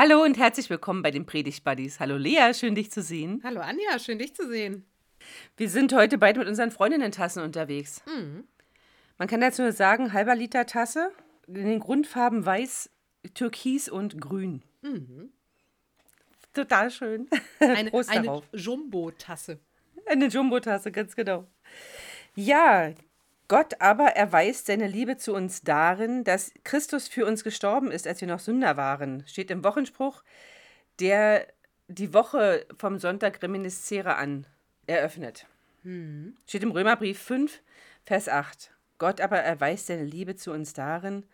Hallo und herzlich willkommen bei den Predigt Buddies. Hallo Lea, schön dich zu sehen. Hallo Anja, schön dich zu sehen. Wir sind heute beide mit unseren Freundinnen-Tassen unterwegs. Mhm. Man kann dazu nur sagen, halber Liter Tasse, in den Grundfarben weiß, türkis und grün. Mhm. Total schön. Eine, Prost eine. Jumbo-Tasse. Eine Jumbo-Tasse, ganz genau. Ja, Gott aber erweist seine Liebe zu uns darin, dass Christus für uns gestorben ist, als wir noch Sünder waren. Steht im Wochenspruch, der die Woche vom Sonntag Reminiscere an eröffnet. Steht im Römerbrief 5, Vers 8. Gott aber erweist seine Liebe zu uns darin,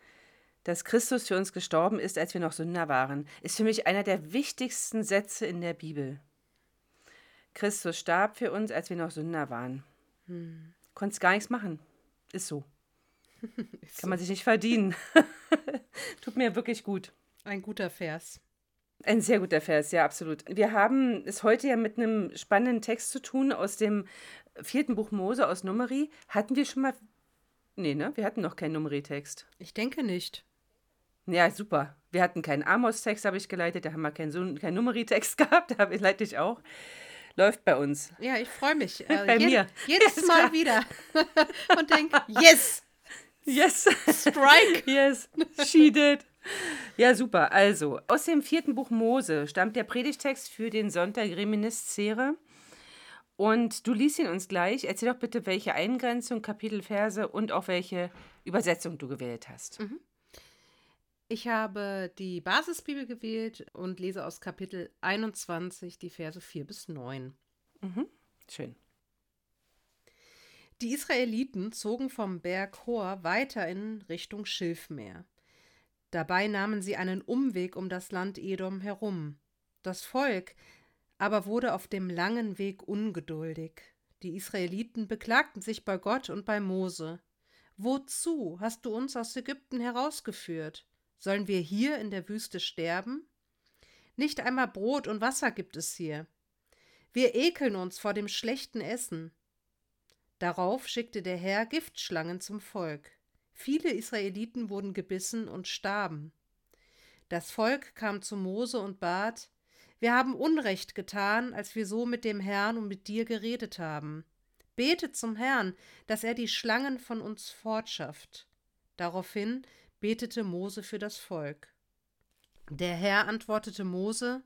dass Christus für uns gestorben ist, als wir noch Sünder waren. Ist für mich einer der wichtigsten Sätze in der Bibel. Christus starb für uns, als wir noch Sünder waren. Konntest gar nichts machen. Ist so. Kann man sich nicht verdienen. Tut mir wirklich gut. Ein guter Vers. Ein sehr guter Vers, ja, absolut. Wir haben es heute ja mit einem spannenden Text zu tun aus dem vierten Buch Mose aus Numeri. Hatten wir schon mal. Nee, ne? Wir hatten noch keinen Numeri-Text. Ich denke nicht. Ja, super. Wir hatten keinen Amos-Text, habe ich geleitet. Da haben wir keinen, so- keinen Numeri-Text gehabt. Da habe ich- leite ich auch. Läuft bei uns. Ja, ich freue mich. Äh, Bei mir. Jedes Ist Mal klar. wieder. Und denke, yes, Yes! strike. Yes, she did. Ja, super. Also, aus dem vierten Buch Mose stammt der Predigtext für den Sonntag Reminiscere. Und du liest ihn uns gleich. Erzähl doch bitte, welche Eingrenzung, Kapitelverse und auch welche Übersetzung du gewählt hast. Ich habe die Basisbibel gewählt und lese aus Kapitel 21 die Verse 4 bis 9. Schön. Die Israeliten zogen vom Berg Hor weiter in Richtung Schilfmeer. Dabei nahmen sie einen Umweg um das Land Edom herum. Das Volk aber wurde auf dem langen Weg ungeduldig. Die Israeliten beklagten sich bei Gott und bei Mose. Wozu hast du uns aus Ägypten herausgeführt? Sollen wir hier in der Wüste sterben? Nicht einmal Brot und Wasser gibt es hier. Wir ekeln uns vor dem schlechten Essen. Darauf schickte der Herr Giftschlangen zum Volk. Viele Israeliten wurden gebissen und starben. Das Volk kam zu Mose und bat, wir haben Unrecht getan, als wir so mit dem Herrn und mit dir geredet haben. Betet zum Herrn, dass er die Schlangen von uns fortschafft. Daraufhin betete Mose für das Volk. Der Herr antwortete Mose,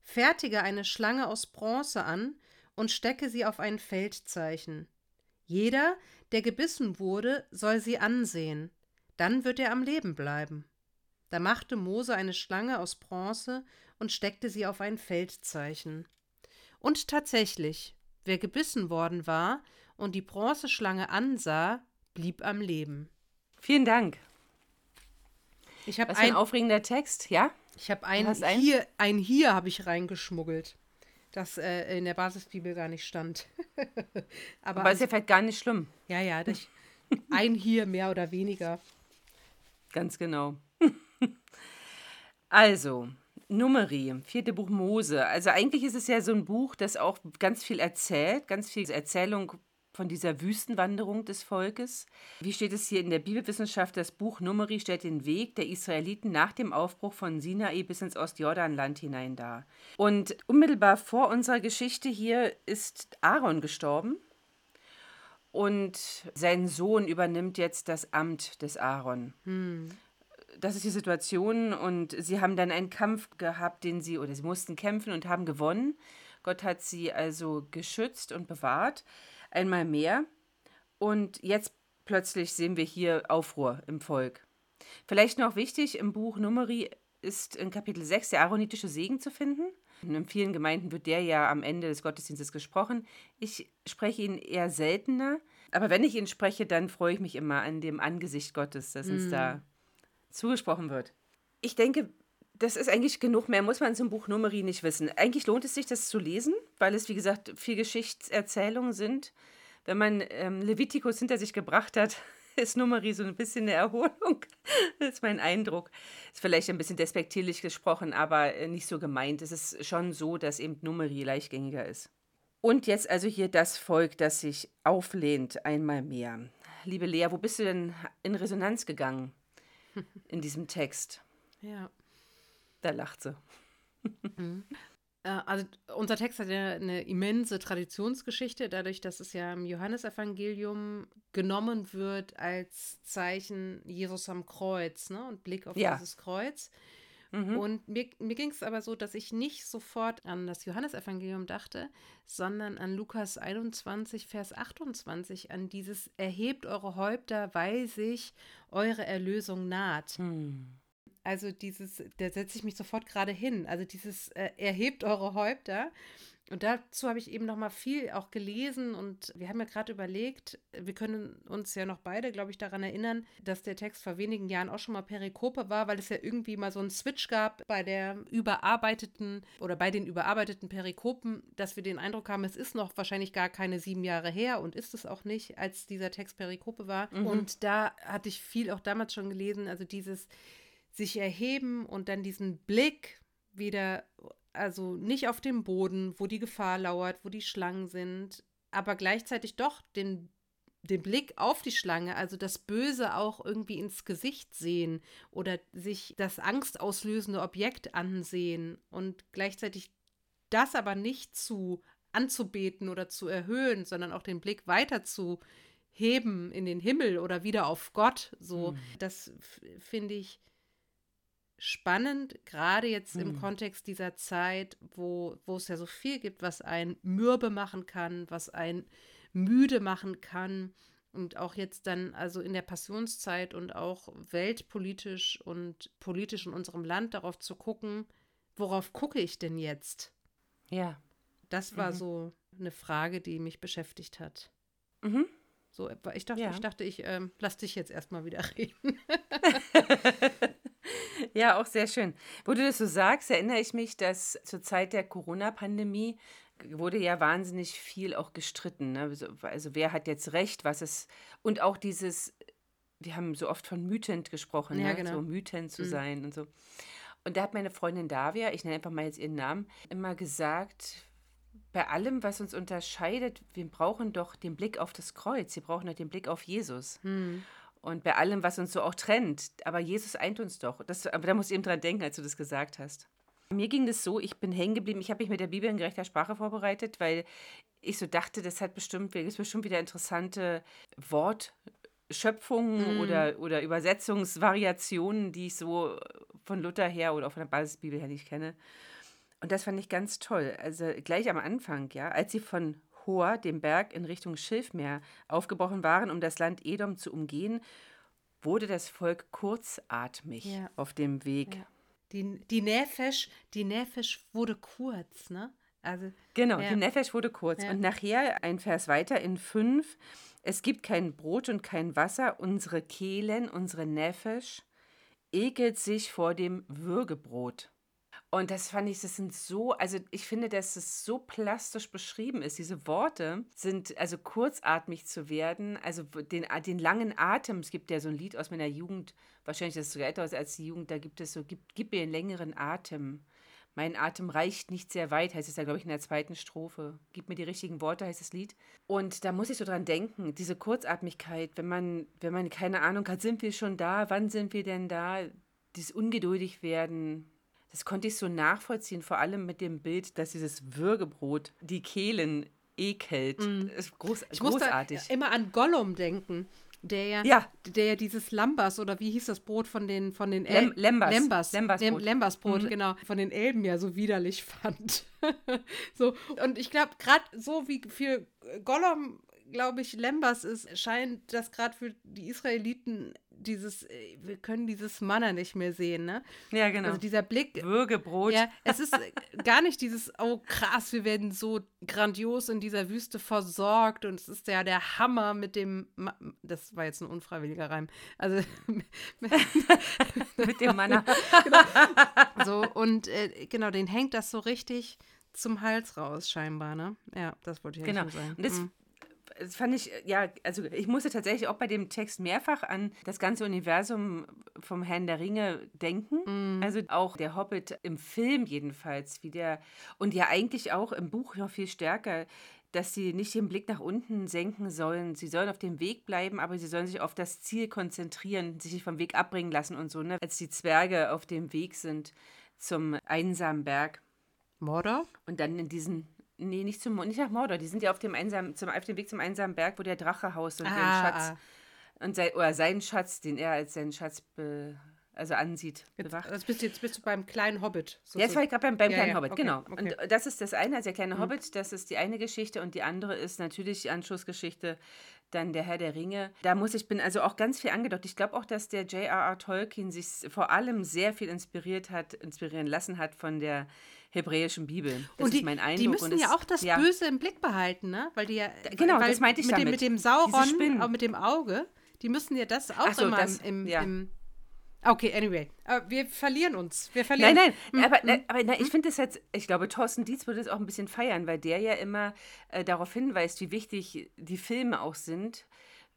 Fertige eine Schlange aus Bronze an und stecke sie auf ein Feldzeichen. Jeder, der gebissen wurde, soll sie ansehen, dann wird er am Leben bleiben. Da machte Mose eine Schlange aus Bronze und steckte sie auf ein Feldzeichen. Und tatsächlich, wer gebissen worden war und die Bronzeschlange ansah, blieb am Leben. Vielen Dank. Ich habe ein ein, aufregender Text, ja? ich hab ein, einen? hier, ein hier habe ich reingeschmuggelt, das äh, in der Basisbibel gar nicht stand. Aber, Aber ist ja vielleicht gar nicht schlimm. ja, ja, das, ein hier mehr oder weniger. Ganz genau. also, Numeri, vierte Buch Mose. Also eigentlich ist es ja so ein Buch, das auch ganz viel erzählt, ganz viel Erzählung von dieser Wüstenwanderung des Volkes. Wie steht es hier in der Bibelwissenschaft? Das Buch Numeri stellt den Weg der Israeliten nach dem Aufbruch von Sinai bis ins Ostjordanland hinein dar. Und unmittelbar vor unserer Geschichte hier ist Aaron gestorben. Und sein Sohn übernimmt jetzt das Amt des Aaron das ist die Situation und sie haben dann einen Kampf gehabt, den sie, oder sie mussten kämpfen und haben gewonnen. Gott hat sie also geschützt und bewahrt, einmal mehr. Und jetzt plötzlich sehen wir hier Aufruhr im Volk. Vielleicht noch wichtig, im Buch Numeri ist in Kapitel 6 der aaronitische Segen zu finden. In vielen Gemeinden wird der ja am Ende des Gottesdienstes gesprochen. Ich spreche ihn eher seltener, aber wenn ich ihn spreche, dann freue ich mich immer an dem Angesicht Gottes, das uns da zugesprochen wird. Ich denke, das ist eigentlich genug. Mehr muss man zum Buch Numeri nicht wissen. Eigentlich lohnt es sich, das zu lesen, weil es, wie gesagt, viel Geschichtserzählungen sind. Wenn man ähm, Levitikus hinter sich gebracht hat, ist Numeri so ein bisschen eine Erholung. Das ist mein Eindruck. Ist vielleicht ein bisschen despektierlich gesprochen, aber äh, nicht so gemeint. Es ist schon so, dass eben Numeri leichtgängiger ist. Und jetzt also hier das Volk, das sich auflehnt, einmal mehr. Liebe Lea, wo bist du denn in Resonanz gegangen in diesem Text? Ja. Da lacht sie. Mhm. Äh, also unser Text hat ja eine immense Traditionsgeschichte, dadurch, dass es ja im Johannesevangelium genommen wird als Zeichen Jesus am Kreuz ne? und Blick auf ja. dieses Kreuz. Mhm. Und mir, mir ging es aber so, dass ich nicht sofort an das Johannesevangelium dachte, sondern an Lukas 21, Vers 28, an dieses Erhebt eure Häupter, weil sich eure Erlösung naht. Mhm. Also dieses, da setze ich mich sofort gerade hin. Also dieses äh, erhebt eure Häupter. Und dazu habe ich eben noch mal viel auch gelesen und wir haben ja gerade überlegt, wir können uns ja noch beide, glaube ich, daran erinnern, dass der Text vor wenigen Jahren auch schon mal Perikope war, weil es ja irgendwie mal so einen Switch gab bei der überarbeiteten oder bei den überarbeiteten Perikopen, dass wir den Eindruck haben, es ist noch wahrscheinlich gar keine sieben Jahre her und ist es auch nicht, als dieser Text Perikope war. Mhm. Und da hatte ich viel auch damals schon gelesen, also dieses sich erheben und dann diesen Blick wieder, also nicht auf dem Boden, wo die Gefahr lauert, wo die Schlangen sind, aber gleichzeitig doch den, den Blick auf die Schlange, also das Böse auch irgendwie ins Gesicht sehen oder sich das angstauslösende Objekt ansehen und gleichzeitig das aber nicht zu anzubeten oder zu erhöhen, sondern auch den Blick weiter zu heben in den Himmel oder wieder auf Gott. So, mhm. das finde ich spannend, gerade jetzt hm. im Kontext dieser Zeit, wo, wo es ja so viel gibt, was einen mürbe machen kann, was einen müde machen kann. Und auch jetzt dann, also in der Passionszeit und auch weltpolitisch und politisch in unserem Land darauf zu gucken, worauf gucke ich denn jetzt? Ja. Das war mhm. so eine Frage, die mich beschäftigt hat. Mhm. So, ich dachte, ja. ich dachte, ich ähm, lass dich jetzt erstmal wieder reden. Ja, auch sehr schön. Wo du das so sagst, erinnere ich mich, dass zur Zeit der Corona-Pandemie wurde ja wahnsinnig viel auch gestritten. Ne? Also, also wer hat jetzt recht, was ist. Und auch dieses, wir haben so oft von mütend gesprochen, ja, ne? genau. so mütend zu mhm. sein und so. Und da hat meine Freundin Davia, ich nenne einfach mal jetzt ihren Namen, immer gesagt, bei allem, was uns unterscheidet, wir brauchen doch den Blick auf das Kreuz, wir brauchen doch den Blick auf Jesus. Mhm und bei allem, was uns so auch trennt. Aber Jesus eint uns doch. Das, aber da muss ich eben dran denken, als du das gesagt hast. Mir ging das so, ich bin hängen geblieben, ich habe mich mit der Bibel in gerechter Sprache vorbereitet, weil ich so dachte, das hat bestimmt, gibt bestimmt wieder interessante Wortschöpfungen mm. oder, oder Übersetzungsvariationen, die ich so von Luther her oder auch von der Basisbibel her nicht kenne. Und das fand ich ganz toll. Also gleich am Anfang, ja, als sie von Hor, dem Berg in Richtung Schilfmeer, aufgebrochen waren, um das Land Edom zu umgehen, wurde das Volk kurzatmig ja. auf dem Weg. Ja. Die, die Nefesh, die Nefesh wurde kurz, ne? Also, genau, ja. die Nefesh wurde kurz. Und nachher, ein Vers weiter in fünf, es gibt kein Brot und kein Wasser, unsere Kehlen, unsere Nefesh ekelt sich vor dem Würgebrot. Und das fand ich, das sind so, also ich finde, dass es so plastisch beschrieben ist. Diese Worte sind, also kurzatmig zu werden, also den, den langen Atem. Es gibt ja so ein Lied aus meiner Jugend, wahrscheinlich ist es sogar älter als die Jugend, da gibt es so, gib, gib mir einen längeren Atem. Mein Atem reicht nicht sehr weit, heißt es ja, glaube ich, in der zweiten Strophe. Gib mir die richtigen Worte, heißt das Lied. Und da muss ich so dran denken, diese Kurzatmigkeit, wenn man, wenn man keine Ahnung hat, sind wir schon da, wann sind wir denn da? Dieses ungeduldig werden, das konnte ich so nachvollziehen, vor allem mit dem Bild, dass dieses Würgebrot die Kehlen ekelt. Mm. Ist groß, ich großartig. Muss immer an Gollum denken. Der ja, ja, der dieses Lambas oder wie hieß das Brot von den von den El Lem Lembas Lembas Lembas Brot, Lembas -Brot mhm. genau von den Elben ja so widerlich fand. so und ich glaube gerade so wie für Gollum glaube ich, Lembas ist, scheint das gerade für die Israeliten dieses, äh, wir können dieses Manna nicht mehr sehen, ne? Ja, genau. Also dieser Blick. Würgebrot. Ja, es ist äh, gar nicht dieses, oh krass, wir werden so grandios in dieser Wüste versorgt und es ist ja der Hammer mit dem, Ma das war jetzt ein unfreiwilliger Reim, also mit dem Manna. genau. So, und äh, genau, den hängt das so richtig zum Hals raus, scheinbar, ne? Ja, das wollte ich genau. nur sagen. Und das, mhm das fand ich, ja, also ich musste tatsächlich auch bei dem Text mehrfach an das ganze Universum vom Herrn der Ringe denken. Mm. Also auch der Hobbit im Film jedenfalls, wie der, und ja eigentlich auch im Buch noch viel stärker, dass sie nicht den Blick nach unten senken sollen. Sie sollen auf dem Weg bleiben, aber sie sollen sich auf das Ziel konzentrieren, sich nicht vom Weg abbringen lassen und so. Ne? Als die Zwerge auf dem Weg sind, zum einsamen Berg. Mordor? Und dann in diesen, nee, nicht zum nicht nach Mordor, die sind ja auf dem, einsamen, zum, auf dem Weg zum einsamen Berg, wo der Drache haust und ah, den Schatz, ah. und sein, oder seinen Schatz, den er als seinen Schatz be, also ansieht. Jetzt, also bist du, jetzt bist du beim kleinen Hobbit. So jetzt war ich gerade beim, beim ja, kleinen ja, Hobbit, okay, genau. Okay. Und das ist das eine, also der kleine mhm. Hobbit, das ist die eine Geschichte und die andere ist natürlich die Anschlussgeschichte, dann der Herr der Ringe. Da muss ich, bin also auch ganz viel angedockt. Ich glaube auch, dass der J.R.R. Tolkien sich vor allem sehr viel inspiriert hat, inspirieren lassen hat von der hebräischen Bibel. Das und die, ist mein Eindruck. Die müssen ja auch das ja. Böse im Blick behalten, ne? Weil die ja, genau, das meinte ich mit damit. Dem, mit dem Sauron, auch mit dem Auge, die müssen ja das auch so, immer das, im, ja. im Okay, anyway. Aber wir verlieren uns. Wir verlieren. Nein, nein, hm, aber, hm. aber na, ich hm? finde das jetzt, ich glaube, Thorsten Dietz würde es auch ein bisschen feiern, weil der ja immer äh, darauf hinweist, wie wichtig die Filme auch sind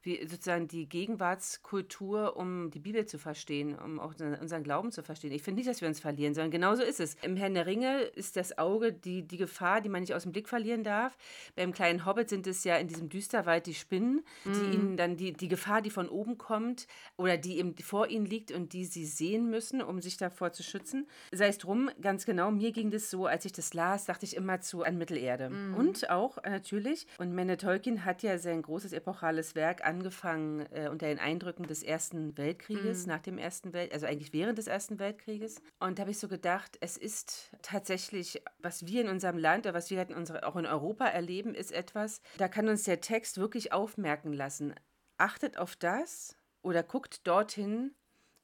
wie sozusagen die Gegenwartskultur, um die Bibel zu verstehen, um auch unseren Glauben zu verstehen. Ich finde nicht, dass wir uns verlieren, sondern genauso ist es. Im Herrn der Ringe ist das Auge die, die Gefahr, die man nicht aus dem Blick verlieren darf. Beim kleinen Hobbit sind es ja in diesem Düsterwald die Spinnen, die mm. ihnen dann die, die Gefahr, die von oben kommt oder die eben vor ihnen liegt und die sie sehen müssen, um sich davor zu schützen. Sei es drum, ganz genau, mir ging das so, als ich das las, dachte ich immer zu an Mittelerde. Mm. Und auch natürlich, und Menne Tolkien hat ja sein großes epochales Werk angefangen äh, unter den Eindrücken des Ersten Weltkrieges, mhm. nach dem Ersten Welt, also eigentlich während des Ersten Weltkrieges. Und da habe ich so gedacht, es ist tatsächlich, was wir in unserem Land oder was wir halt in unsere, auch in Europa erleben, ist etwas, da kann uns der Text wirklich aufmerken lassen. Achtet auf das oder guckt dorthin,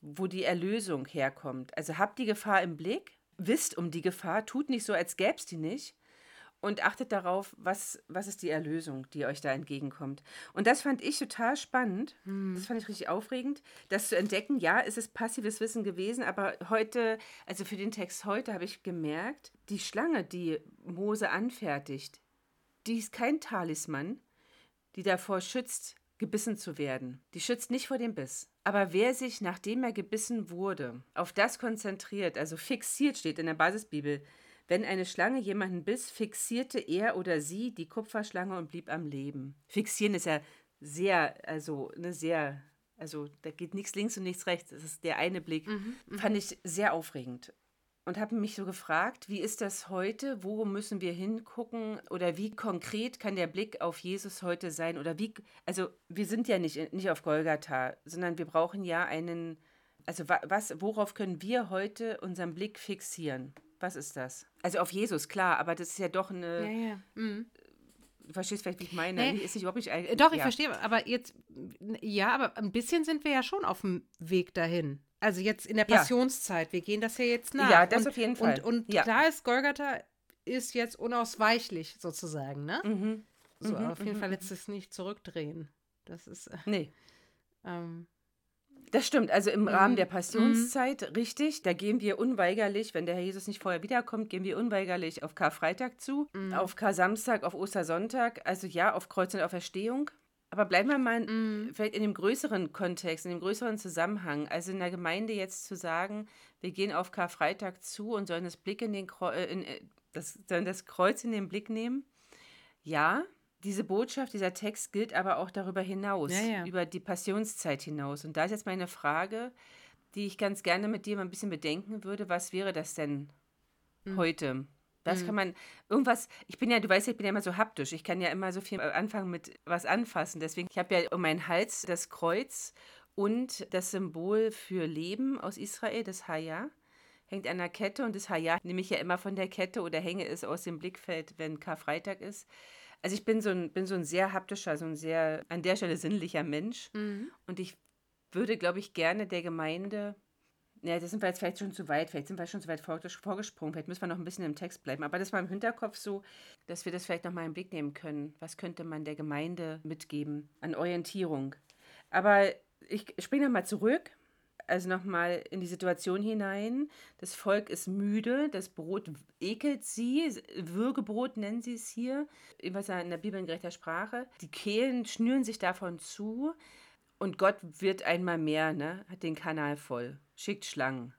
wo die Erlösung herkommt. Also habt die Gefahr im Blick, wisst um die Gefahr, tut nicht so, als gäbe es die nicht, und achtet darauf, was, was ist die Erlösung, die euch da entgegenkommt. Und das fand ich total spannend. Hm. Das fand ich richtig aufregend, das zu entdecken. Ja, es ist passives Wissen gewesen, aber heute, also für den Text heute habe ich gemerkt, die Schlange, die Mose anfertigt, die ist kein Talisman, die davor schützt, gebissen zu werden. Die schützt nicht vor dem Biss. Aber wer sich, nachdem er gebissen wurde, auf das konzentriert, also fixiert steht in der Basisbibel, wenn eine Schlange jemanden biss, fixierte er oder sie die Kupferschlange und blieb am Leben. Fixieren ist ja sehr, also eine sehr, also da geht nichts links und nichts rechts. Das ist der eine Blick. Mhm, mhm. Fand ich sehr aufregend. Und habe mich so gefragt, wie ist das heute? Wo müssen wir hingucken? Oder wie konkret kann der Blick auf Jesus heute sein? Oder wie, also wir sind ja nicht, nicht auf Golgatha, sondern wir brauchen ja einen, also was, worauf können wir heute unseren Blick fixieren? Was ist das? Also auf Jesus, klar, aber das ist ja doch eine. Ja, ja. Mhm. Du verstehst vielleicht, wie ich meine. Nee. Ist nicht überhaupt nicht äh, Doch, ich ja. verstehe, aber jetzt, ja, aber ein bisschen sind wir ja schon auf dem Weg dahin. Also jetzt in der Passionszeit, wir gehen das ja jetzt nach. Ja, das und, auf jeden Fall. Und, und klar ist, Golgatha ist jetzt unausweichlich sozusagen, ne? Mhm. So, mhm, auf jeden mhm, Fall lässt es nicht zurückdrehen. Das ist. Äh, nee. Ähm, das stimmt, also im Rahmen mhm. der Passionszeit, mhm. richtig. Da gehen wir unweigerlich, wenn der Herr Jesus nicht vorher wiederkommt, gehen wir unweigerlich auf Karfreitag zu, mhm. auf Kar-Samstag, auf Ostersonntag, also ja, auf Kreuz und Auferstehung. Aber bleiben wir mal mhm. vielleicht in dem größeren Kontext, in dem größeren Zusammenhang. Also in der Gemeinde jetzt zu sagen, wir gehen auf Karfreitag zu und sollen das, Blick in den Kreu äh, in, äh, das, sollen das Kreuz in den Blick nehmen. Ja, diese Botschaft, dieser Text gilt aber auch darüber hinaus, ja, ja. über die Passionszeit hinaus. Und da ist jetzt meine Frage, die ich ganz gerne mit dir mal ein bisschen bedenken würde. Was wäre das denn mhm. heute? Was mhm. kann man, irgendwas, ich bin ja, du weißt ja, ich bin ja immer so haptisch. Ich kann ja immer so viel anfangen mit was anfassen. Deswegen, ich habe ja um meinen Hals das Kreuz und das Symbol für Leben aus Israel, das Haya hängt an der Kette und das Haya nehme ich ja immer von der Kette oder hänge es aus dem Blickfeld, wenn Karfreitag ist. Also ich bin so ein, bin so ein sehr haptischer, so ein sehr an der Stelle sinnlicher Mensch. Mhm. Und ich würde, glaube ich, gerne der Gemeinde, ja, das sind wir jetzt vielleicht schon zu weit, vielleicht sind wir schon zu weit vorgesprungen, vielleicht müssen wir noch ein bisschen im Text bleiben. Aber das war im Hinterkopf so, dass wir das vielleicht noch mal im Blick nehmen können. Was könnte man der Gemeinde mitgeben an Orientierung? Aber ich springe nochmal zurück also nochmal in die Situation hinein. Das Volk ist müde, das Brot ekelt sie, Würgebrot nennen sie es hier, was in der Bibel in gerechter Sprache. Die Kehlen schnüren sich davon zu und Gott wird einmal mehr, ne, hat den Kanal voll, schickt Schlangen.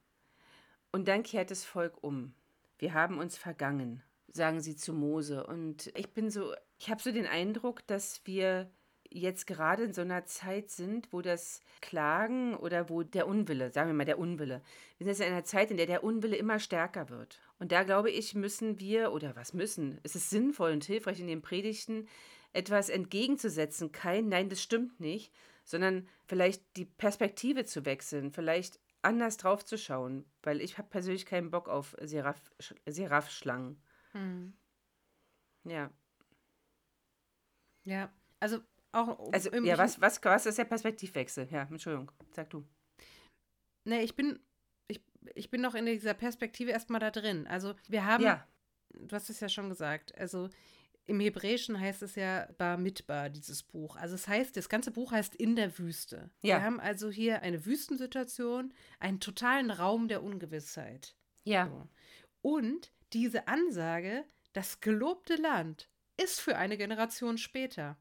Und dann kehrt das Volk um. Wir haben uns vergangen, sagen sie zu Mose. Und ich bin so, ich habe so den Eindruck, dass wir jetzt gerade in so einer Zeit sind, wo das Klagen oder wo der Unwille, sagen wir mal der Unwille, wir sind jetzt in einer Zeit, in der der Unwille immer stärker wird. Und da glaube ich, müssen wir, oder was müssen, es ist sinnvoll und hilfreich in den Predigten, etwas entgegenzusetzen. Kein Nein, das stimmt nicht, sondern vielleicht die Perspektive zu wechseln, vielleicht anders drauf zu schauen, weil ich habe persönlich keinen Bock auf Seraph-Schlangen. Hm. Ja. Ja, also auch. Also, ja, was, was, was ist der Perspektivwechsel? Ja, Entschuldigung, sag du. Nee, ich bin, ich, ich bin noch in dieser Perspektive erstmal da drin. Also, wir haben. Ja. Du hast es ja schon gesagt. Also, im Hebräischen heißt es ja Bar Mitbar, dieses Buch. Also es heißt, das ganze Buch heißt In der Wüste. Ja. Wir haben also hier eine Wüstensituation, einen totalen Raum der Ungewissheit. Ja. So. Und diese Ansage, das gelobte Land ist für eine Generation später.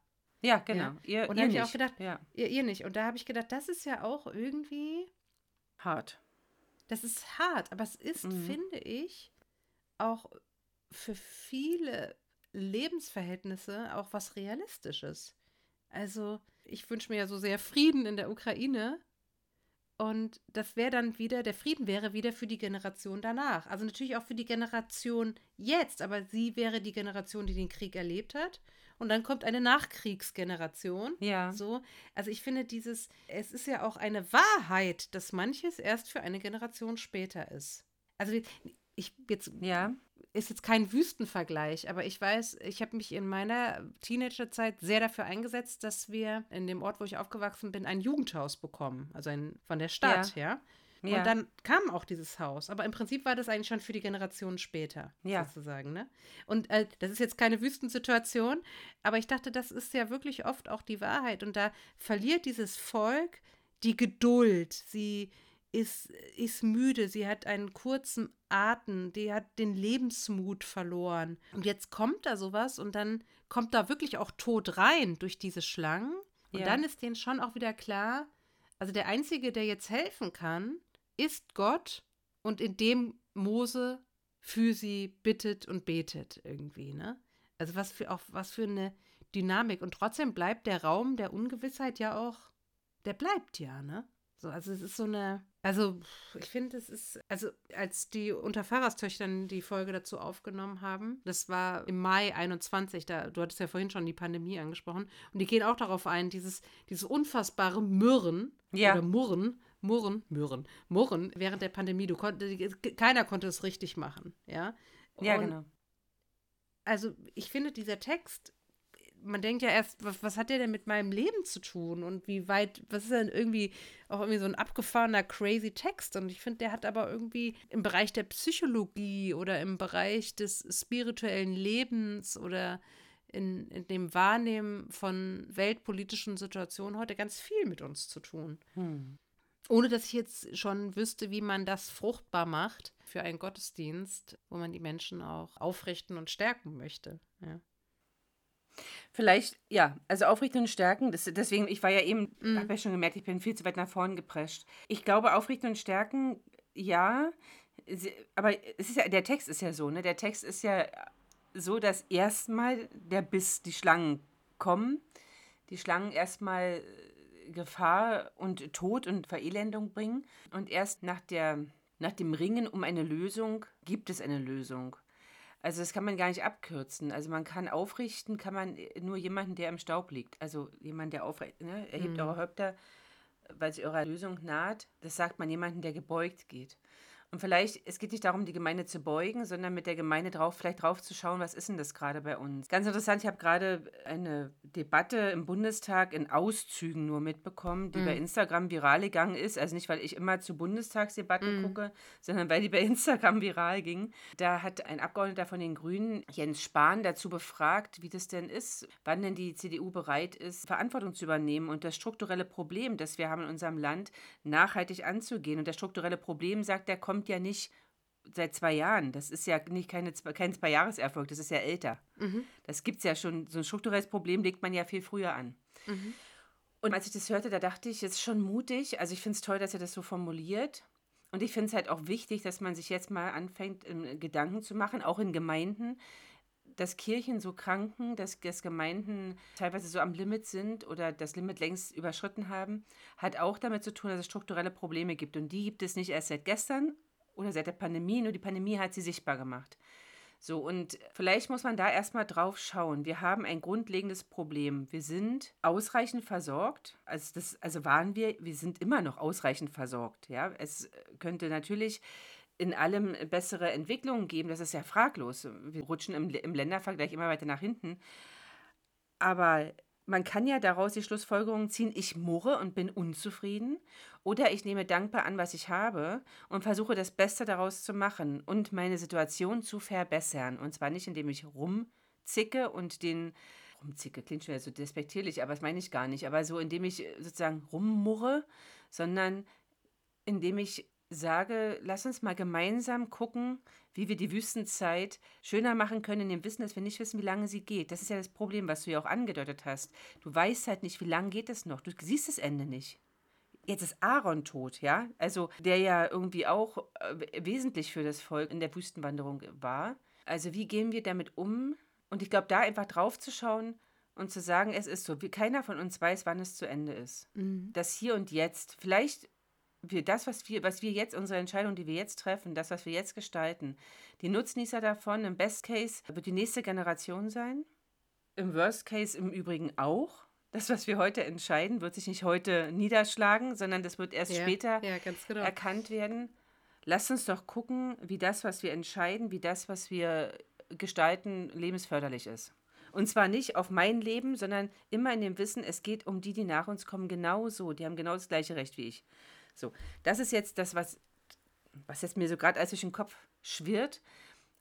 Ja, genau. Ja? Ihr, und da habe ich auch gedacht, ja. ihr, ihr nicht. Und da habe ich gedacht, das ist ja auch irgendwie hart. Das ist hart, aber es ist, mhm. finde ich, auch für viele Lebensverhältnisse auch was Realistisches. Also, ich wünsche mir ja so sehr Frieden in der Ukraine. Und das wäre dann wieder, der Frieden wäre wieder für die Generation danach. Also natürlich auch für die Generation jetzt, aber sie wäre die Generation, die den Krieg erlebt hat. Und dann kommt eine Nachkriegsgeneration. Ja. So. Also ich finde dieses, es ist ja auch eine Wahrheit, dass manches erst für eine Generation später ist. Also ich jetzt ja ist jetzt kein Wüstenvergleich, aber ich weiß, ich habe mich in meiner Teenagerzeit sehr dafür eingesetzt, dass wir in dem Ort, wo ich aufgewachsen bin, ein Jugendhaus bekommen, also ein, von der Stadt, ja. ja. Ja. Und dann kam auch dieses Haus. Aber im Prinzip war das eigentlich schon für die Generationen später, ja. sozusagen. Ne? Und äh, das ist jetzt keine Wüstensituation, aber ich dachte, das ist ja wirklich oft auch die Wahrheit. Und da verliert dieses Volk die Geduld. Sie, ist, ist müde, sie hat einen kurzen Atem, die hat den Lebensmut verloren. Und jetzt kommt da sowas und dann kommt da wirklich auch Tod rein durch diese Schlangen. Und ja. dann ist denen schon auch wieder klar, also der Einzige, der jetzt helfen kann, ist Gott und in dem Mose für sie bittet und betet irgendwie, ne? Also was für auch was für eine Dynamik und trotzdem bleibt der Raum der Ungewissheit ja auch, der bleibt ja, ne? So, also es ist so eine, also ich finde, es ist, also als die Unterfahrertöchtern die Folge dazu aufgenommen haben, das war im Mai 21, da, du hattest ja vorhin schon die Pandemie angesprochen, und die gehen auch darauf ein, dieses, dieses unfassbare Mürren ja. oder Murren, Murren, Mürren, Murren während der Pandemie. Du konnt, keiner konnte es richtig machen, ja. Ja, genau. Also ich finde, dieser Text man denkt ja erst, was, was, hat der denn mit meinem Leben zu tun und wie weit, was ist denn irgendwie auch irgendwie so ein abgefahrener crazy Text und ich finde, der hat aber irgendwie im Bereich der Psychologie oder im Bereich des spirituellen Lebens oder in, in dem Wahrnehmen von weltpolitischen Situationen heute ganz viel mit uns zu tun. Hm. Ohne dass ich jetzt schon wüsste, wie man das fruchtbar macht für einen Gottesdienst, wo man die Menschen auch aufrichten und stärken möchte. Ja. Vielleicht, ja, also aufrichten und stärken. Das, deswegen, ich war ja eben, mm. habe ja schon gemerkt, ich bin viel zu weit nach vorn geprescht. Ich glaube, aufrichten und stärken, ja, aber es ist ja, der Text ist ja so, ne? Der Text ist ja so, dass erstmal der Biss, die Schlangen kommen, die Schlangen erstmal Gefahr und Tod und Verelendung bringen. Und erst nach, der, nach dem Ringen um eine Lösung gibt es eine Lösung. Also das kann man gar nicht abkürzen. Also man kann aufrichten, kann man nur jemanden, der im Staub liegt. Also jemand, der aufrecht, ne? erhebt mhm. eure Häupter, weil sich eurer Lösung naht. Das sagt man jemanden, der gebeugt geht. Und vielleicht, es geht nicht darum, die Gemeinde zu beugen, sondern mit der Gemeinde drauf, vielleicht drauf zu schauen, was ist denn das gerade bei uns. Ganz interessant, ich habe gerade eine Debatte im Bundestag in Auszügen nur mitbekommen, die mm. bei Instagram viral gegangen ist. Also nicht, weil ich immer zu Bundestagsdebatten mm. gucke, sondern weil die bei Instagram viral ging. Da hat ein Abgeordneter von den Grünen, Jens Spahn, dazu befragt, wie das denn ist, wann denn die CDU bereit ist, Verantwortung zu übernehmen und das strukturelle Problem, das wir haben in unserem Land, nachhaltig anzugehen. Und das strukturelle Problem, sagt er, kommt kommt ja nicht seit zwei Jahren. Das ist ja nicht keine, kein Zwei-Jahres-Erfolg, das ist ja älter. Mhm. Das gibt es ja schon. So ein strukturelles Problem legt man ja viel früher an. Mhm. Und als ich das hörte, da dachte ich, es ist schon mutig. Also ich finde es toll, dass er das so formuliert. Und ich finde es halt auch wichtig, dass man sich jetzt mal anfängt, Gedanken zu machen, auch in Gemeinden, dass Kirchen so kranken, dass, dass Gemeinden teilweise so am Limit sind oder das Limit längst überschritten haben, hat auch damit zu tun, dass es strukturelle Probleme gibt. Und die gibt es nicht erst seit gestern oder seit der Pandemie, nur die Pandemie hat sie sichtbar gemacht. So, und vielleicht muss man da erstmal drauf schauen. Wir haben ein grundlegendes Problem. Wir sind ausreichend versorgt. Also, das, also waren wir, wir sind immer noch ausreichend versorgt. Ja? Es könnte natürlich in allem bessere Entwicklungen geben, das ist ja fraglos. Wir rutschen im, im Ländervergleich immer weiter nach hinten. Aber man kann ja daraus die Schlussfolgerung ziehen, ich murre und bin unzufrieden oder ich nehme dankbar an, was ich habe und versuche das Beste daraus zu machen und meine Situation zu verbessern. Und zwar nicht, indem ich rumzicke und den, rumzicke klingt schon wieder so despektierlich, aber das meine ich gar nicht, aber so, indem ich sozusagen rummurre, sondern indem ich sage, lass uns mal gemeinsam gucken, wie wir die Wüstenzeit schöner machen können, in dem Wissen, dass wir nicht wissen, wie lange sie geht. Das ist ja das Problem, was du ja auch angedeutet hast. Du weißt halt nicht, wie lange geht es noch. Du siehst das Ende nicht. Jetzt ist Aaron tot, ja? Also, der ja irgendwie auch äh, wesentlich für das Volk in der Wüstenwanderung war. Also, wie gehen wir damit um? Und ich glaube, da einfach drauf zu schauen und zu sagen, es ist so. Wie, keiner von uns weiß, wann es zu Ende ist. Mhm. Das hier und jetzt. Vielleicht wir, das, was wir, was wir jetzt, unsere Entscheidung, die wir jetzt treffen, das, was wir jetzt gestalten, die Nutznießer davon im Best Case wird die nächste Generation sein. Im Worst Case im Übrigen auch. Das, was wir heute entscheiden, wird sich nicht heute niederschlagen, sondern das wird erst ja, später ja, genau. erkannt werden. Lasst uns doch gucken, wie das, was wir entscheiden, wie das, was wir gestalten, lebensförderlich ist. Und zwar nicht auf mein Leben, sondern immer in dem Wissen, es geht um die, die nach uns kommen, genauso. Die haben genau das gleiche Recht wie ich. So, das ist jetzt das, was, was jetzt mir so gerade als durch den Kopf schwirrt.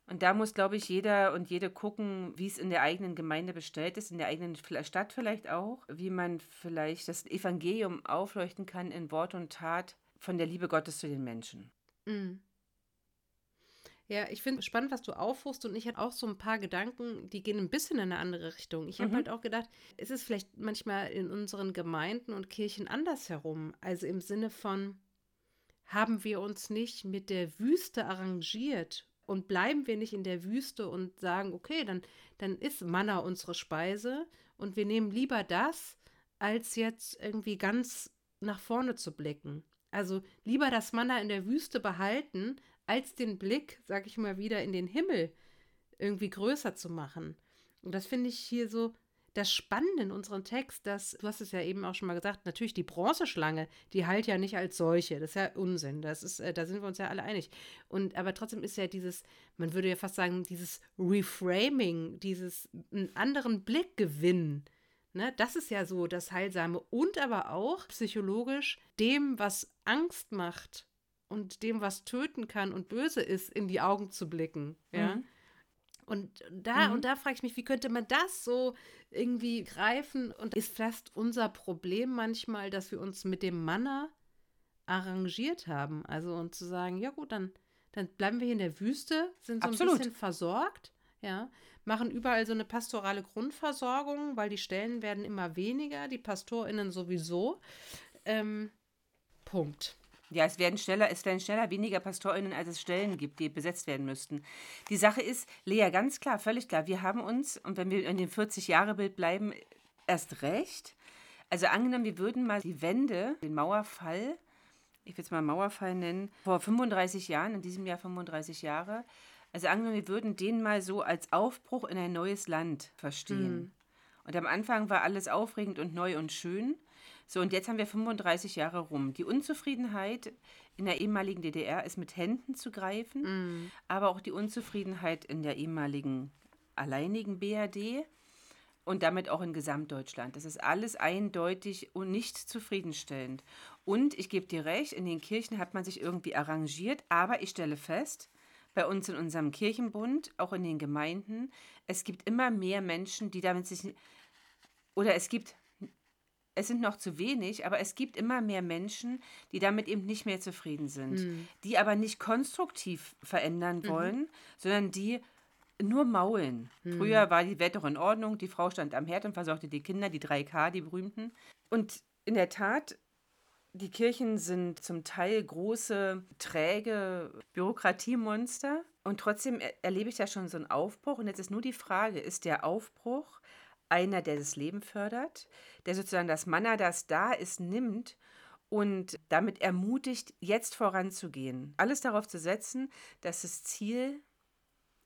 Und da muss, glaube ich, jeder und jede gucken, wie es in der eigenen Gemeinde bestellt ist, in der eigenen Stadt vielleicht auch, wie man vielleicht das Evangelium aufleuchten kann in Wort und Tat von der Liebe Gottes zu den Menschen. Mhm. Ja, ich finde spannend, was du aufrufst und ich hatte auch so ein paar Gedanken, die gehen ein bisschen in eine andere Richtung. Ich habe mhm. halt auch gedacht, ist es vielleicht manchmal in unseren Gemeinden und Kirchen andersherum? Also im Sinne von, haben wir uns nicht mit der Wüste arrangiert und bleiben wir nicht in der Wüste und sagen, okay, dann, dann ist Manna unsere Speise und wir nehmen lieber das, als jetzt irgendwie ganz nach vorne zu blicken. Also lieber das Manna in der Wüste behalten, als den Blick, sag ich mal wieder, in den Himmel irgendwie größer zu machen. Und das finde ich hier so das Spannende in unserem Text, dass, du hast es ja eben auch schon mal gesagt, natürlich die Bronzeschlange, die heilt ja nicht als solche. Das ist ja Unsinn. Das ist, äh, da sind wir uns ja alle einig. Und aber trotzdem ist ja dieses, man würde ja fast sagen, dieses Reframing, dieses einen anderen Blick gewinnen. Ne, das ist ja so das Heilsame und aber auch psychologisch dem, was Angst macht, und dem, was töten kann und böse ist, in die Augen zu blicken. Ja. Mhm. Und da, mhm. und da frage ich mich, wie könnte man das so irgendwie greifen? Und ist fast unser Problem manchmal, dass wir uns mit dem Manna arrangiert haben. Also und zu sagen, ja gut, dann, dann bleiben wir hier in der Wüste, sind so Absolut. ein bisschen versorgt, ja, machen überall so eine pastorale Grundversorgung, weil die Stellen werden immer weniger, die PastorInnen sowieso. Ähm, Punkt. Ja, es werden schneller, es werden schneller weniger PastorInnen, als es Stellen gibt, die besetzt werden müssten. Die Sache ist, Lea, ganz klar, völlig klar, wir haben uns, und wenn wir in dem 40-Jahre-Bild bleiben, erst recht. Also angenommen, wir würden mal die Wende, den Mauerfall, ich will es mal Mauerfall nennen, vor 35 Jahren, in diesem Jahr 35 Jahre, also angenommen, wir würden den mal so als Aufbruch in ein neues Land verstehen. Mhm. Und am Anfang war alles aufregend und neu und schön. So, und jetzt haben wir 35 Jahre rum. Die Unzufriedenheit in der ehemaligen DDR ist mit Händen zu greifen, mm. aber auch die Unzufriedenheit in der ehemaligen alleinigen BRD und damit auch in Gesamtdeutschland. Das ist alles eindeutig und nicht zufriedenstellend. Und ich gebe dir recht, in den Kirchen hat man sich irgendwie arrangiert, aber ich stelle fest, bei uns in unserem Kirchenbund, auch in den Gemeinden, es gibt immer mehr Menschen, die damit sich oder es gibt es sind noch zu wenig, aber es gibt immer mehr Menschen, die damit eben nicht mehr zufrieden sind, mhm. die aber nicht konstruktiv verändern mhm. wollen, mhm. sondern die nur maulen. Mhm. Früher war die Welt doch in Ordnung, die Frau stand am Herd und versorgte die Kinder, die 3K, die berühmten. Und in der Tat Die Kirchen sind zum Teil große, träge Bürokratiemonster. Und trotzdem erlebe ich da schon so einen Aufbruch. Und jetzt ist nur die Frage, ist der Aufbruch einer, der das Leben fördert, der sozusagen das Manna, das da ist, nimmt und damit ermutigt, jetzt voranzugehen. Alles darauf zu setzen, dass das Ziel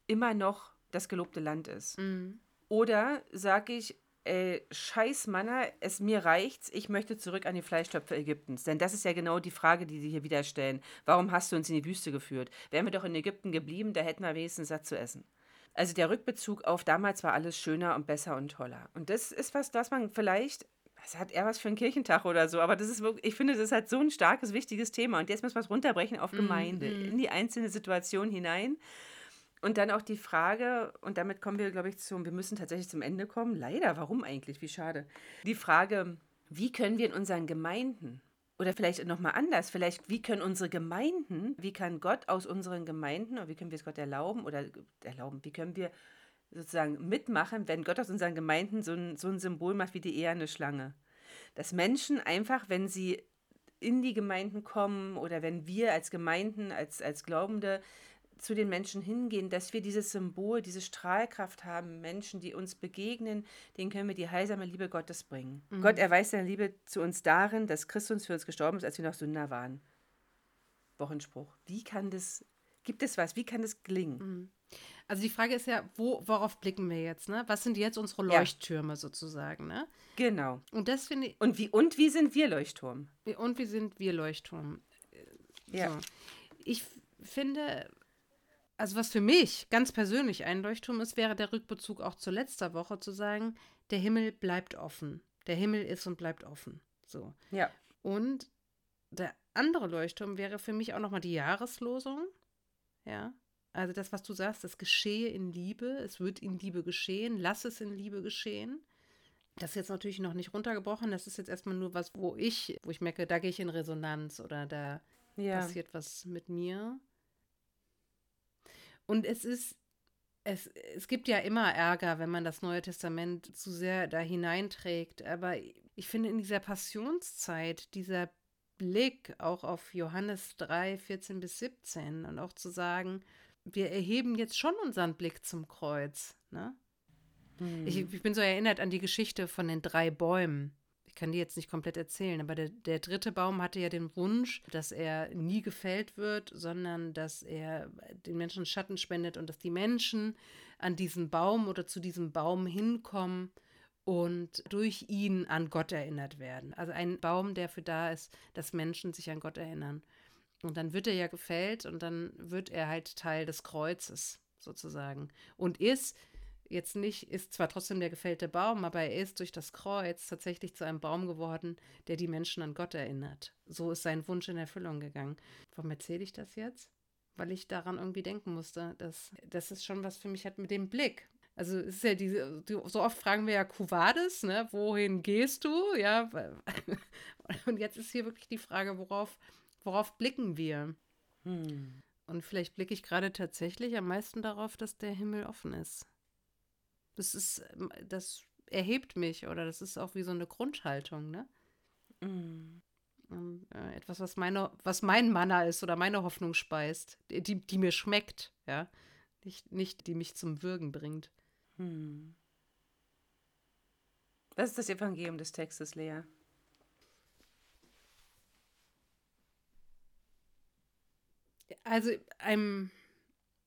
immer noch das gelobte Land ist. Mhm. Oder sage ich, ey, scheiß Manna, es mir reicht's, ich möchte zurück an die Fleischtöpfe Ägyptens. Denn das ist ja genau die Frage, die sie hier wieder stellen. Warum hast du uns in die Wüste geführt? Wären wir doch in Ägypten geblieben, da hätten wir wenigstens satt zu essen. Also der Rückbezug auf damals war alles schöner und besser und toller. Und das ist was, was man vielleicht, das hat eher was für einen Kirchentag oder so, aber das ist wirklich, ich finde, das ist halt so ein starkes, wichtiges Thema. Und jetzt müssen wir es runterbrechen auf mhm, Gemeinde, -hmm. in die einzelne Situation hinein. Und dann auch die Frage, und damit kommen wir, glaube ich, zum, wir müssen tatsächlich zum Ende kommen. Leider, warum eigentlich? Wie schade. Die Frage, wie können wir in unseren Gemeinden oder vielleicht nochmal anders, vielleicht, wie können unsere Gemeinden, wie kann Gott aus unseren Gemeinden, oder wie können wir es Gott erlauben oder erlauben, wie können wir sozusagen mitmachen, wenn Gott aus unseren Gemeinden so ein, so ein Symbol macht wie die eherne Schlange. Dass Menschen einfach, wenn sie in die Gemeinden kommen oder wenn wir als Gemeinden, als, als Glaubende zu den Menschen hingehen, dass wir dieses Symbol, diese Strahlkraft haben, Menschen, die uns begegnen, denen können wir die heilsame Liebe Gottes bringen. Mhm. Gott erweist seine Liebe zu uns darin, dass Christus für uns gestorben ist, als wir noch Sünder waren. Wochenspruch. Wie kann das, gibt es was, wie kann das gelingen? Mhm. Also die Frage ist ja, wo, worauf blicken wir jetzt? Ne? Was sind jetzt unsere Leuchttürme ja. sozusagen? Ne? Genau. Und das finde ich. Und wie, und wie sind wir Leuchtturm? Und wie sind wir Leuchtturm? Ja. So. Ich finde, also was für mich ganz persönlich ein Leuchtturm ist, wäre der Rückbezug auch zu letzter Woche zu sagen, der Himmel bleibt offen. Der Himmel ist und bleibt offen. So. Ja. Und der andere Leuchtturm wäre für mich auch nochmal die Jahreslosung. Ja. Also das, was du sagst, das geschehe in Liebe, es wird in Liebe geschehen, lass es in Liebe geschehen. Das ist jetzt natürlich noch nicht runtergebrochen, das ist jetzt erstmal nur was, wo ich, wo ich merke, da gehe ich in Resonanz oder da ja. passiert was mit mir. Und es ist, es, es gibt ja immer Ärger, wenn man das Neue Testament zu sehr da hineinträgt. Aber ich finde, in dieser Passionszeit, dieser Blick auch auf Johannes 3, 14 bis 17 und auch zu sagen, wir erheben jetzt schon unseren Blick zum Kreuz. Ne? Hm. Ich, ich, bin so erinnert an die Geschichte von den drei Bäumen kann die jetzt nicht komplett erzählen, aber der, der dritte Baum hatte ja den Wunsch, dass er nie gefällt wird, sondern dass er den Menschen Schatten spendet und dass die Menschen an diesen Baum oder zu diesem Baum hinkommen und durch ihn an Gott erinnert werden. Also ein Baum, der für da ist, dass Menschen sich an Gott erinnern. Und dann wird er ja gefällt und dann wird er halt Teil des Kreuzes sozusagen und ist jetzt nicht, ist zwar trotzdem der gefällte Baum, aber er ist durch das Kreuz tatsächlich zu einem Baum geworden, der die Menschen an Gott erinnert. So ist sein Wunsch in Erfüllung gegangen. Warum erzähle ich das jetzt? Weil ich daran irgendwie denken musste, dass das ist schon was für mich hat mit dem Blick. Also es ist ja diese, so oft fragen wir ja Kuvades, ne, wohin gehst du? Ja, und jetzt ist hier wirklich die Frage, worauf, worauf blicken wir? Hm. Und vielleicht blicke ich gerade tatsächlich am meisten darauf, dass der Himmel offen ist. Das ist, ähm, das erhebt mich oder das ist auch wie so eine Grundhaltung, ne? Mm. Ähm, etwas, was meine, was mein Manna ist oder meine Hoffnung speist, die, die mir schmeckt, ja. Nicht, nicht die mich zum Würgen bringt. Hm. Was ist das Evangelium des Textes, Lea? Also einem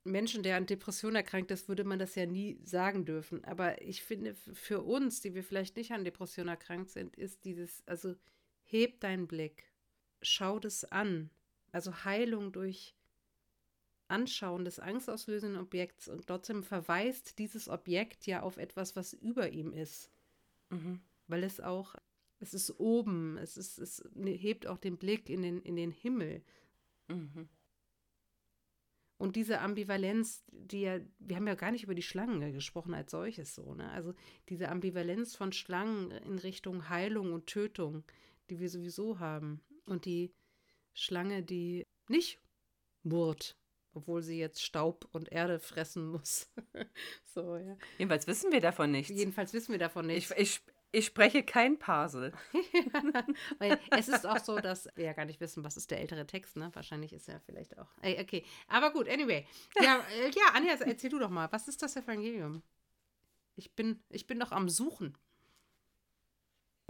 Menschen, der an Depressionen erkrankt ist, würde man das ja nie sagen dürfen. Aber ich finde, für uns, die wir vielleicht nicht an Depressionen erkrankt sind, ist dieses, also heb deinen Blick, schau das an. Also Heilung durch Anschauen des angstauslösenden Objekts und trotzdem verweist dieses Objekt ja auf etwas, was über ihm ist. Mhm. Weil es auch, es ist oben, es, ist, es hebt auch den Blick in den, in den Himmel. Mhm. Und diese Ambivalenz, die ja, wir haben ja gar nicht über die Schlangen gesprochen als solches so, ne? Also diese Ambivalenz von Schlangen in Richtung Heilung und Tötung, die wir sowieso haben. Und die Schlange, die nicht murrt, obwohl sie jetzt Staub und Erde fressen muss. so, ja. Jedenfalls wissen wir davon nichts. Jedenfalls wissen wir davon nichts. Ich, ich, Ich spreche kein Parsel. Es ist auch so, dass wir ja gar nicht wissen, was ist der ältere Text, ne? Wahrscheinlich ist er vielleicht auch. Okay, aber gut, anyway. Ja, äh, ja, Anja, erzähl du doch mal, was ist das Evangelium? Ich bin, ich bin noch am Suchen.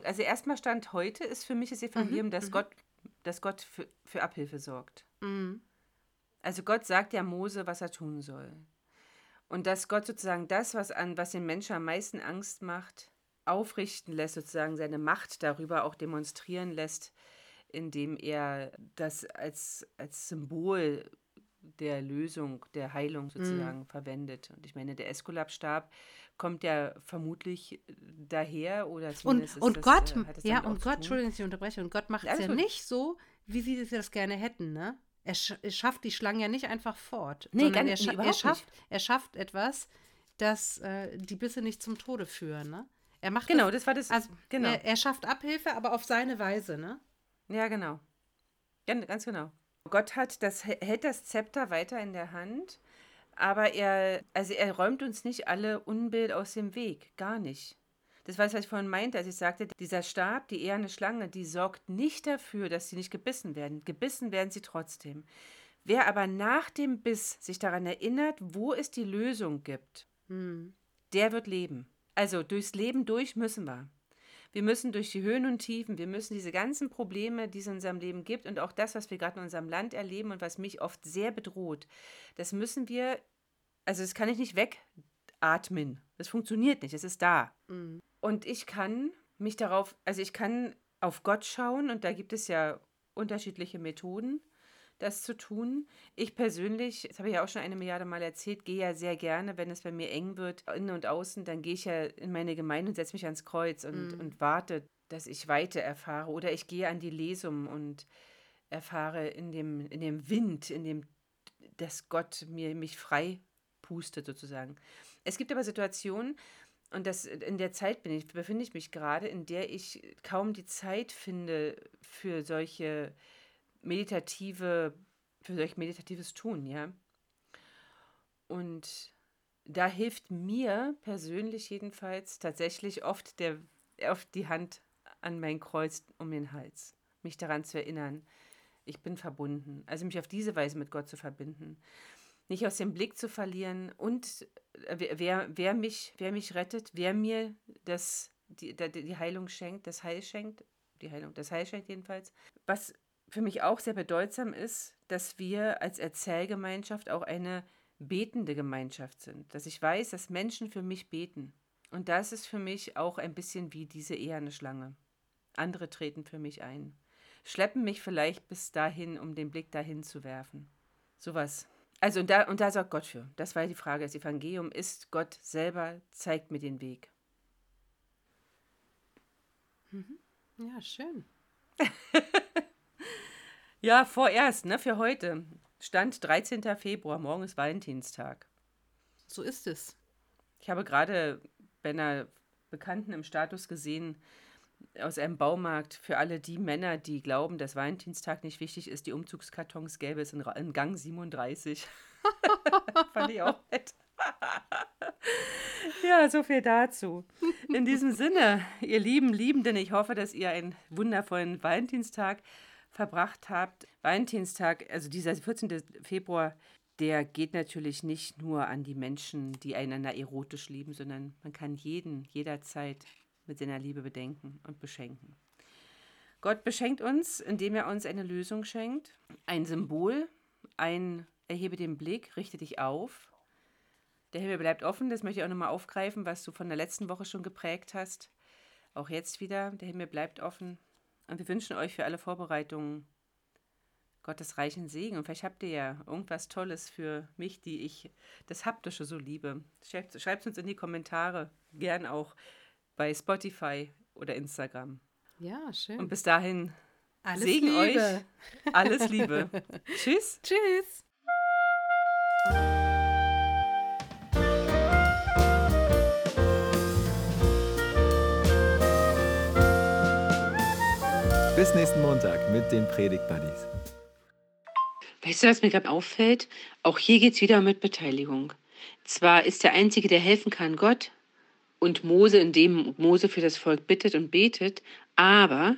Also erstmal Stand heute ist für mich das Evangelium, mhm, dass, mhm. Gott, dass Gott für, für Abhilfe sorgt. Mhm. Also Gott sagt ja Mose, was er tun soll. Und dass Gott sozusagen das, was an was den Menschen am meisten Angst macht, aufrichten lässt, sozusagen seine Macht darüber auch demonstrieren lässt, indem er das als, als Symbol der Lösung, der Heilung sozusagen mhm. verwendet. Und ich meine, der Eskulapstab kommt ja vermutlich daher oder zumindest und, und das, Gott, äh, ja und Gott, Entschuldigung, dass ich unterbreche, und Gott macht es ja gut. nicht so, wie sie das gerne hätten, ne? Er, sch er schafft die Schlangen ja nicht einfach fort, nee, sondern er, scha er, schafft, er schafft etwas, das äh, die Bisse nicht zum Tode führen, ne? Er macht genau, das, das war das. Also, genau. Er, er, schafft Abhilfe, aber auf seine Weise, ne? Ja, genau. Ja, ganz genau. Gott hat das, hält das Zepter weiter in der Hand, aber er, also er räumt uns nicht alle Unbild aus dem Weg. Gar nicht. Das war das, was ich vorhin meinte, als ich sagte, dieser Stab, die eherne Schlange, die sorgt nicht dafür, dass sie nicht gebissen werden. Gebissen werden sie trotzdem. Wer aber nach dem Biss sich daran erinnert, wo es die Lösung gibt, hm. der wird leben. Also durchs Leben durch müssen wir. Wir müssen durch die Höhen und Tiefen, wir müssen diese ganzen Probleme, die es in unserem Leben gibt und auch das, was wir gerade in unserem Land erleben und was mich oft sehr bedroht, das müssen wir, also das kann ich nicht wegatmen. Das funktioniert nicht, es ist da. Mhm. Und ich kann mich darauf, also ich kann auf Gott schauen und da gibt es ja unterschiedliche Methoden das zu tun. Ich persönlich, das habe ich ja auch schon eine Milliarde Mal erzählt, gehe ja sehr gerne, wenn es bei mir eng wird, innen und außen, dann gehe ich ja in meine Gemeinde und setze mich ans Kreuz und, mhm. und warte, dass ich Weite erfahre. Oder ich gehe an die Lesung und erfahre in dem, in dem Wind, in dem, dass Gott mir mich frei pustet sozusagen. Es gibt aber Situationen, und das, in der Zeit bin ich, befinde ich mich gerade, in der ich kaum die Zeit finde für solche meditative, für solch meditatives Tun, ja. Und da hilft mir persönlich jedenfalls tatsächlich oft der, oft die Hand an mein Kreuz um den Hals, mich daran zu erinnern, ich bin verbunden. Also mich auf diese Weise mit Gott zu verbinden. Nicht aus dem Blick zu verlieren und äh, wer, wer, mich, wer mich rettet, wer mir das, die, die Heilung schenkt, das Heil schenkt, die Heilung, das Heil schenkt jedenfalls. Was für mich auch sehr bedeutsam ist, dass wir als Erzählgemeinschaft auch eine betende Gemeinschaft sind. Dass ich weiß, dass Menschen für mich beten. Und das ist für mich auch ein bisschen wie diese eherne Schlange. Andere treten für mich ein, schleppen mich vielleicht bis dahin, um den Blick dahin zu werfen. Sowas. Also, und da, und da sorgt Gott für. Das war die Frage. Das Evangelium ist, Gott selber zeigt mir den Weg. Mhm. Ja, schön. Ja, vorerst, ne, für heute. Stand 13. Februar, morgen ist Valentinstag. So ist es. Ich habe gerade bei einer Bekannten im Status gesehen, aus einem Baumarkt für alle die Männer, die glauben, dass Valentinstag nicht wichtig ist, die Umzugskartons gäbe es in, in Gang 37. Fand ich auch nett. ja, so viel dazu. In diesem Sinne, ihr lieben Liebenden, ich hoffe, dass ihr einen wundervollen Valentinstag habt verbracht habt. Valentinstag, also dieser 14. Februar, der geht natürlich nicht nur an die Menschen, die einander erotisch lieben, sondern man kann jeden jederzeit mit seiner Liebe bedenken und beschenken. Gott beschenkt uns, indem er uns eine Lösung schenkt, ein Symbol, ein Erhebe den Blick, richte dich auf. Der Himmel bleibt offen, das möchte ich auch nochmal aufgreifen, was du von der letzten Woche schon geprägt hast. Auch jetzt wieder, der Himmel bleibt offen, und wir wünschen euch für alle Vorbereitungen Gottes reichen Segen. Und vielleicht habt ihr ja irgendwas Tolles für mich, die ich das Haptische so liebe. Schreibt es uns in die Kommentare, gern auch bei Spotify oder Instagram. Ja, schön. Und bis dahin, alles Segen Liebe. euch. Alles Liebe. Tschüss. Tschüss. Bis nächsten Montag mit den Predigt Buddies. Weißt du, was mir gerade auffällt? Auch hier geht es wieder um Mitbeteiligung. Zwar ist der Einzige, der helfen kann, Gott, und Mose, indem Mose für das Volk bittet und betet, aber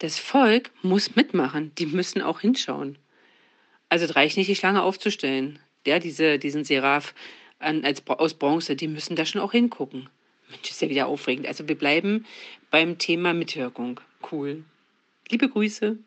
das Volk muss mitmachen, die müssen auch hinschauen. Also es reicht nicht, die Schlange aufzustellen. Ja, diese, diesen Seraph an, als, aus Bronze, die müssen da schon auch hingucken. Mensch, ist ja wieder aufregend. Also wir bleiben beim Thema Mitwirkung. Cool. Liebe Grüße.